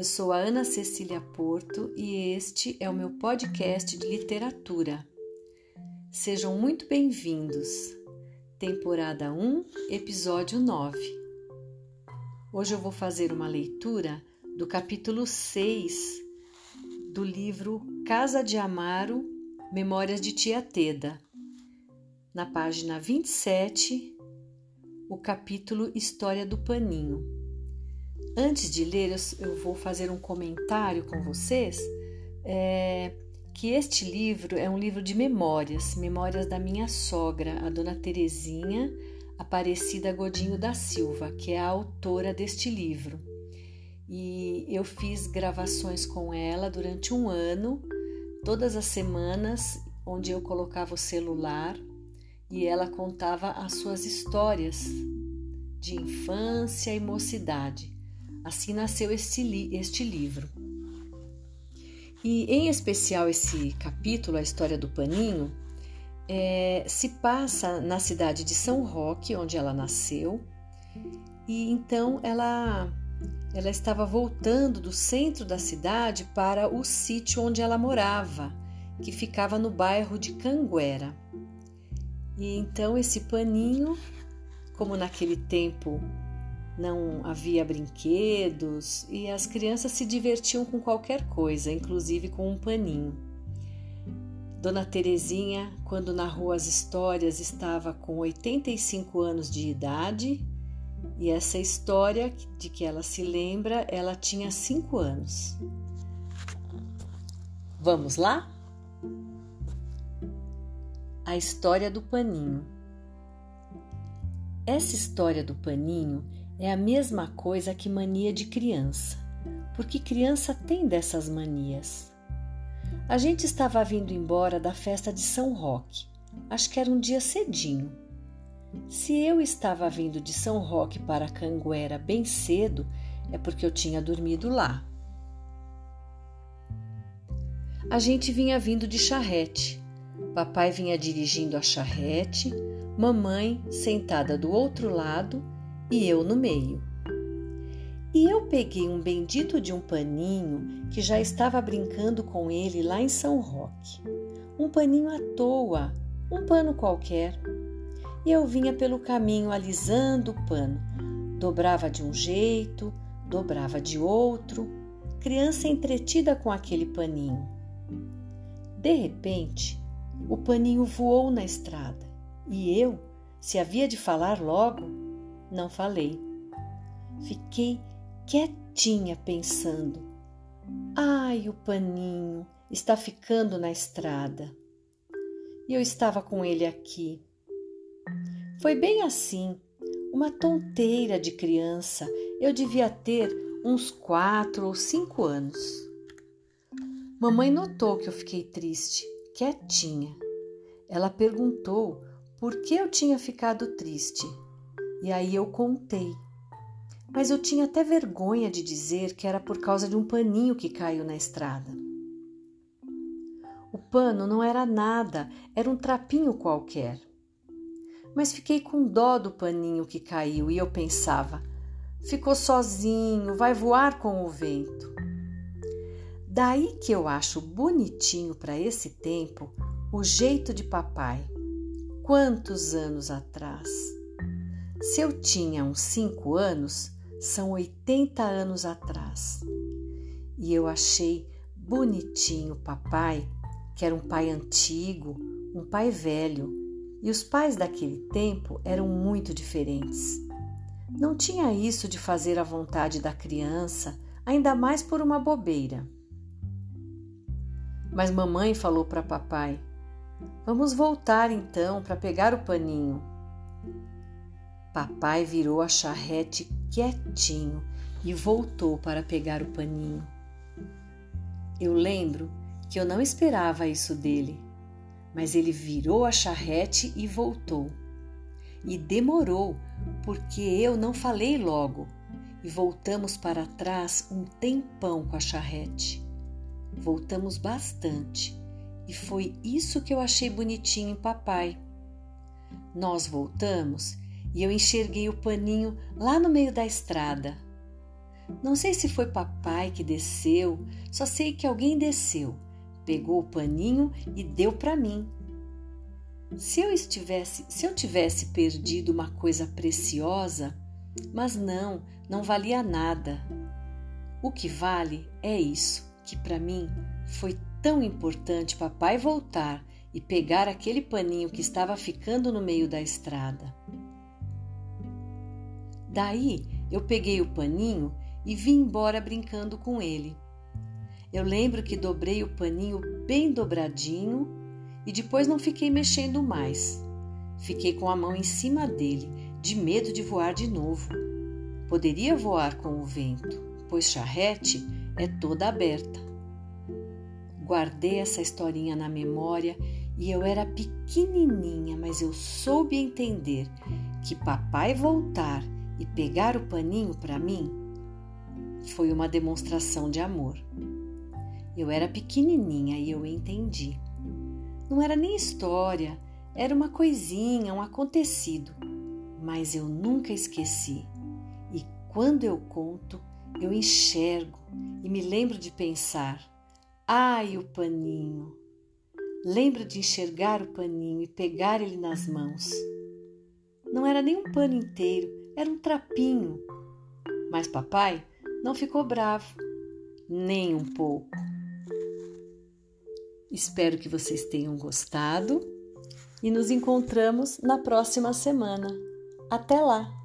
Eu sou a Ana Cecília Porto e este é o meu podcast de literatura. Sejam muito bem-vindos. Temporada 1, episódio 9. Hoje eu vou fazer uma leitura do capítulo 6 do livro Casa de Amaro, Memórias de Tia Teda. Na página 27, o capítulo História do Paninho. Antes de ler, eu vou fazer um comentário com vocês é, que este livro é um livro de memórias, memórias da minha sogra, a dona Terezinha Aparecida Godinho da Silva, que é a autora deste livro. E eu fiz gravações com ela durante um ano, todas as semanas, onde eu colocava o celular e ela contava as suas histórias de infância e mocidade. Assim nasceu este, li este livro. E em especial esse capítulo, a história do paninho, é, se passa na cidade de São Roque, onde ela nasceu, e então ela ela estava voltando do centro da cidade para o sítio onde ela morava, que ficava no bairro de Canguera. E então esse paninho, como naquele tempo não havia brinquedos e as crianças se divertiam com qualquer coisa, inclusive com um paninho. Dona Terezinha, quando narrou as histórias, estava com 85 anos de idade e essa história de que ela se lembra, ela tinha 5 anos. Vamos lá? A história do paninho. Essa história do paninho é a mesma coisa que mania de criança, porque criança tem dessas manias. A gente estava vindo embora da festa de São Roque, acho que era um dia cedinho. Se eu estava vindo de São Roque para Canguera bem cedo, é porque eu tinha dormido lá. A gente vinha vindo de charrete Papai vinha dirigindo a charrete, mamãe sentada do outro lado e eu no meio. E eu peguei um bendito de um paninho que já estava brincando com ele lá em São Roque. Um paninho à toa, um pano qualquer. E eu vinha pelo caminho alisando o pano. Dobrava de um jeito, dobrava de outro, criança entretida com aquele paninho. De repente, o paninho voou na estrada e eu, se havia de falar logo, não falei. Fiquei quietinha pensando. Ai, o paninho está ficando na estrada. E eu estava com ele aqui. Foi bem assim, uma tonteira de criança. Eu devia ter uns quatro ou cinco anos. Mamãe notou que eu fiquei triste quietinha. Ela perguntou por que eu tinha ficado triste. E aí eu contei. Mas eu tinha até vergonha de dizer que era por causa de um paninho que caiu na estrada. O pano não era nada, era um trapinho qualquer. Mas fiquei com dó do paninho que caiu e eu pensava: ficou sozinho, vai voar com o vento. Daí que eu acho bonitinho para esse tempo o jeito de papai. Quantos anos atrás? Se eu tinha uns cinco anos, são 80 anos atrás. E eu achei bonitinho papai, que era um pai antigo, um pai velho, e os pais daquele tempo eram muito diferentes. Não tinha isso de fazer a vontade da criança, ainda mais por uma bobeira. Mas mamãe falou para papai: Vamos voltar então para pegar o paninho. Papai virou a charrete quietinho e voltou para pegar o paninho. Eu lembro que eu não esperava isso dele, mas ele virou a charrete e voltou. E demorou, porque eu não falei logo, e voltamos para trás um tempão com a charrete. Voltamos bastante e foi isso que eu achei bonitinho em papai. Nós voltamos e eu enxerguei o paninho lá no meio da estrada. Não sei se foi papai que desceu, só sei que alguém desceu, pegou o paninho e deu para mim. Se eu estivesse, se eu tivesse perdido uma coisa preciosa, mas não, não valia nada. O que vale é isso, que para mim foi tão importante papai voltar e pegar aquele paninho que estava ficando no meio da estrada. Daí eu peguei o paninho e vim embora brincando com ele. Eu lembro que dobrei o paninho bem dobradinho e depois não fiquei mexendo mais. Fiquei com a mão em cima dele, de medo de voar de novo. Poderia voar com o vento, pois charrete é toda aberta. Guardei essa historinha na memória e eu era pequenininha, mas eu soube entender que papai voltar e pegar o paninho para mim foi uma demonstração de amor. Eu era pequenininha e eu entendi. Não era nem história, era uma coisinha, um acontecido, mas eu nunca esqueci. E quando eu conto, eu enxergo e me lembro de pensar: ai, o paninho! Lembro de enxergar o paninho e pegar ele nas mãos. Não era nem um pano inteiro, era um trapinho. Mas papai não ficou bravo, nem um pouco. Espero que vocês tenham gostado e nos encontramos na próxima semana. Até lá!